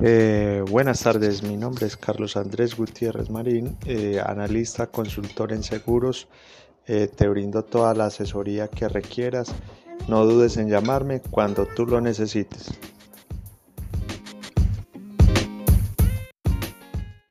Eh, buenas tardes, mi nombre es Carlos Andrés Gutiérrez Marín, eh, analista, consultor en seguros. Eh, te brindo toda la asesoría que requieras. No dudes en llamarme cuando tú lo necesites.